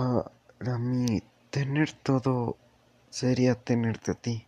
Ah, Para mí, tener todo sería tenerte a ti.